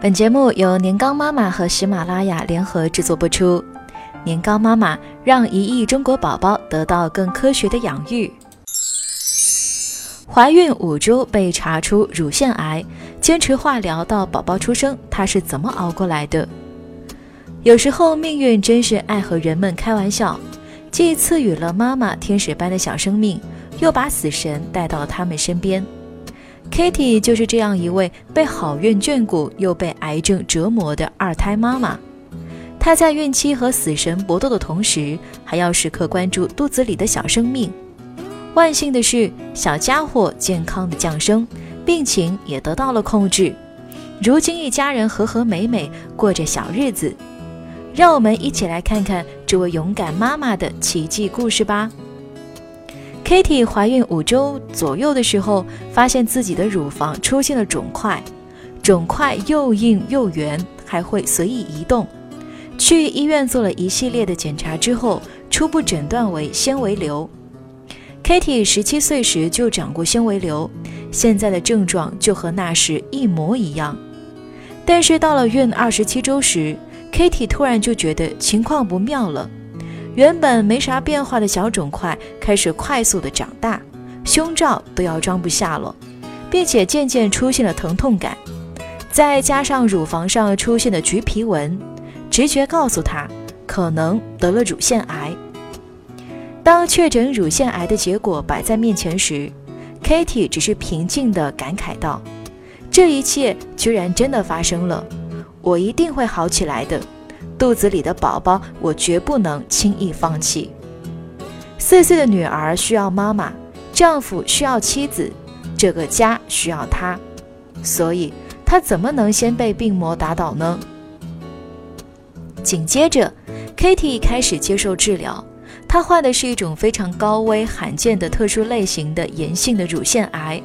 本节目由年糕妈妈和喜马拉雅联合制作播出。年糕妈妈让一亿中国宝宝得到更科学的养育。怀孕五周被查出乳腺癌，坚持化疗到宝宝出生，她是怎么熬过来的？有时候命运真是爱和人们开玩笑，既赐予了妈妈天使般的小生命，又把死神带到了他们身边。Kitty 就是这样一位被好运眷顾又被癌症折磨的二胎妈妈。她在孕期和死神搏斗的同时，还要时刻关注肚子里的小生命。万幸的是，小家伙健康的降生，病情也得到了控制。如今一家人和和美美过着小日子。让我们一起来看看这位勇敢妈妈的奇迹故事吧。Kitty 怀孕五周左右的时候，发现自己的乳房出现了肿块，肿块又硬又圆，还会随意移动。去医院做了一系列的检查之后，初步诊断为纤维瘤。Kitty 十七岁时就长过纤维瘤，现在的症状就和那时一模一样。但是到了孕二十七周时，Kitty 突然就觉得情况不妙了，原本没啥变化的小肿块开始快速的长大，胸罩都要装不下了，并且渐渐出现了疼痛感，再加上乳房上出现的橘皮纹，直觉告诉她可能得了乳腺癌。当确诊乳腺癌的结果摆在面前时，Kitty 只是平静地感慨道：“这一切居然真的发生了。”我一定会好起来的，肚子里的宝宝，我绝不能轻易放弃。四岁的女儿需要妈妈，丈夫需要妻子，这个家需要她，所以她怎么能先被病魔打倒呢？紧接着，Kitty 开始接受治疗，她患的是一种非常高危、罕见的特殊类型的炎性的乳腺癌。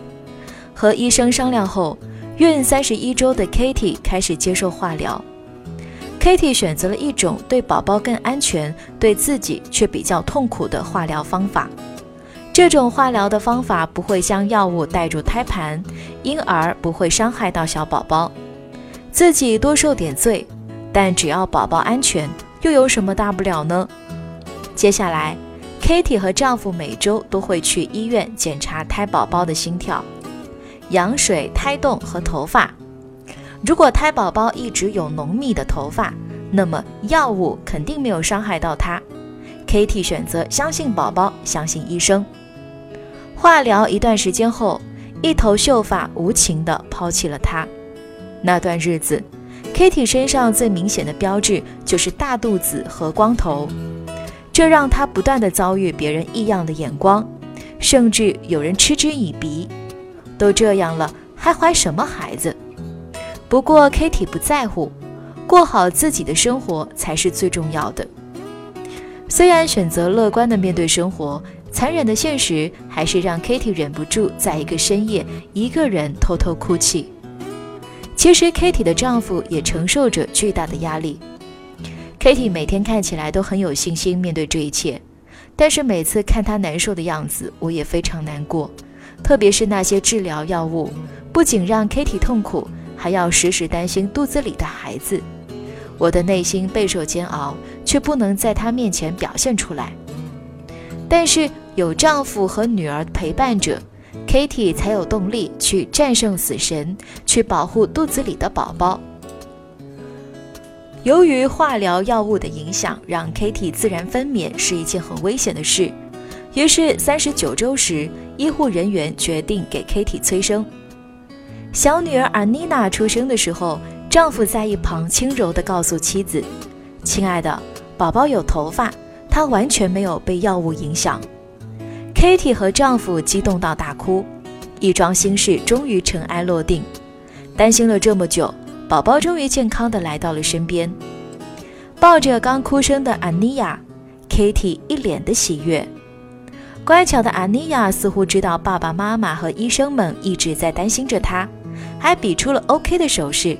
和医生商量后。孕三十一周的 Kitty 开始接受化疗。Kitty 选择了一种对宝宝更安全、对自己却比较痛苦的化疗方法。这种化疗的方法不会将药物带入胎盘，因而不会伤害到小宝宝。自己多受点罪，但只要宝宝安全，又有什么大不了呢？接下来，Kitty 和丈夫每周都会去医院检查胎宝宝的心跳。羊水、胎动和头发。如果胎宝宝一直有浓密的头发，那么药物肯定没有伤害到他。Kitty 选择相信宝宝，相信医生。化疗一段时间后，一头秀发无情地抛弃了他。那段日子，Kitty 身上最明显的标志就是大肚子和光头，这让她不断地遭遇别人异样的眼光，甚至有人嗤之以鼻。都这样了，还怀什么孩子？不过 Kitty 不在乎，过好自己的生活才是最重要的。虽然选择乐观的面对生活，残忍的现实还是让 Kitty 忍不住在一个深夜一个人偷偷哭泣。其实 Kitty 的丈夫也承受着巨大的压力。Kitty 每天看起来都很有信心面对这一切，但是每次看她难受的样子，我也非常难过。特别是那些治疗药物，不仅让 Kitty 痛苦，还要时时担心肚子里的孩子。我的内心备受煎熬，却不能在她面前表现出来。但是有丈夫和女儿陪伴着，Kitty 才有动力去战胜死神，去保护肚子里的宝宝。由于化疗药物的影响，让 Kitty 自然分娩是一件很危险的事。于是三十九周时。医护人员决定给 Kitty 催生。小女儿阿妮娜出生的时候，丈夫在一旁轻柔地告诉妻子：“亲爱的，宝宝有头发，她完全没有被药物影响。”Kitty 和丈夫激动到大哭，一桩心事终于尘埃落定。担心了这么久，宝宝终于健康地来到了身边，抱着刚哭声的安妮亚，Kitty 一脸的喜悦。乖巧的阿尼亚似乎知道爸爸妈妈和医生们一直在担心着她，还比出了 OK 的手势，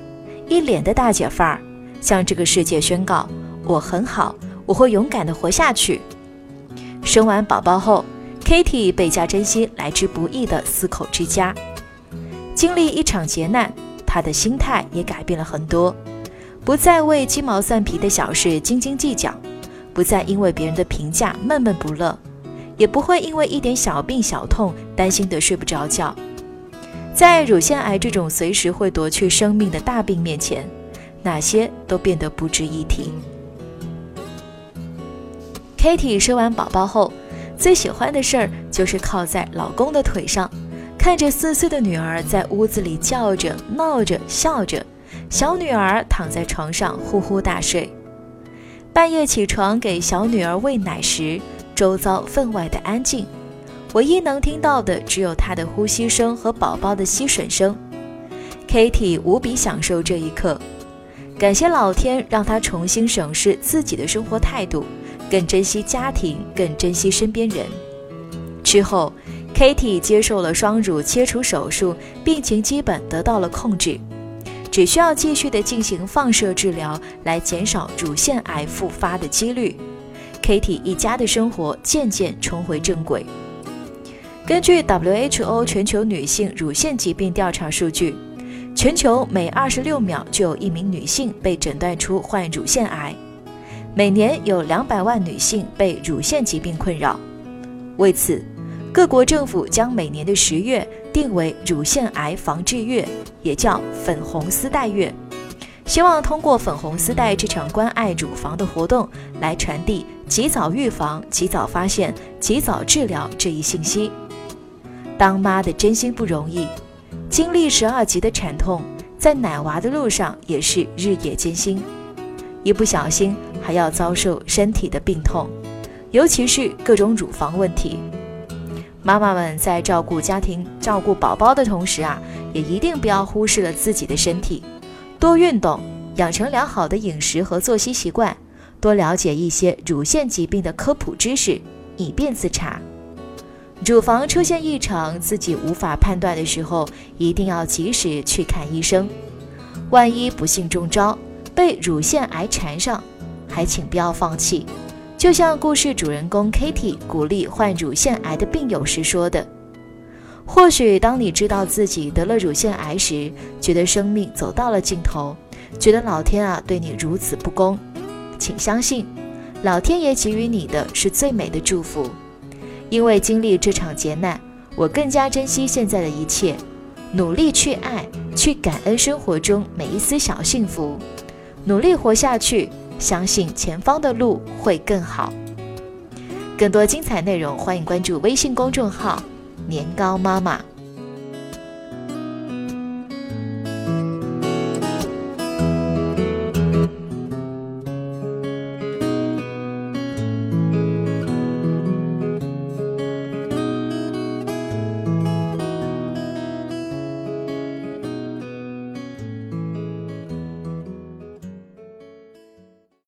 一脸的大姐范儿，向这个世界宣告：“我很好，我会勇敢地活下去。”生完宝宝后，Kitty 倍加珍惜来之不易的四口之家。经历一场劫难，她的心态也改变了很多，不再为鸡毛蒜皮的小事斤斤计较，不再因为别人的评价闷闷不乐，也不会因为一点小病小痛担心得睡不着觉。在乳腺癌这种随时会夺去生命的大病面前，哪些都变得不值一提。Kitty 生完宝宝后，最喜欢的事儿就是靠在老公的腿上，看着四岁的女儿在屋子里叫着、闹着、笑着，小女儿躺在床上呼呼大睡。半夜起床给小女儿喂奶时，周遭分外的安静。唯一能听到的只有她的呼吸声和宝宝的吸吮声。Kitty 无比享受这一刻，感谢老天让她重新审视自己的生活态度，更珍惜家庭，更珍惜身边人。之后，Kitty 接受了双乳切除手术，病情基本得到了控制，只需要继续的进行放射治疗来减少乳腺癌复发的几率。Kitty 一家的生活渐渐重回正轨。根据 WHO 全球女性乳腺疾病调查数据，全球每二十六秒就有一名女性被诊断出患乳腺癌，每年有两百万女性被乳腺疾病困扰。为此，各国政府将每年的十月定为乳腺癌防治月，也叫粉红丝带月，希望通过粉红丝带这场关爱乳房的活动，来传递及早预防、及早发现、及早治疗这一信息。当妈的真心不容易，经历十二级的产痛，在奶娃的路上也是日夜艰辛，一不小心还要遭受身体的病痛，尤其是各种乳房问题。妈妈们在照顾家庭、照顾宝宝的同时啊，也一定不要忽视了自己的身体，多运动，养成良好的饮食和作息习惯，多了解一些乳腺疾病的科普知识，以便自查。乳房出现异常，自己无法判断的时候，一定要及时去看医生。万一不幸中招，被乳腺癌缠上，还请不要放弃。就像故事主人公 Kitty 鼓励患乳腺癌的病友时说的：“或许当你知道自己得了乳腺癌时，觉得生命走到了尽头，觉得老天啊对你如此不公，请相信，老天爷给予你的是最美的祝福。”因为经历这场劫难，我更加珍惜现在的一切，努力去爱，去感恩生活中每一丝小幸福，努力活下去，相信前方的路会更好。更多精彩内容，欢迎关注微信公众号“年糕妈妈”。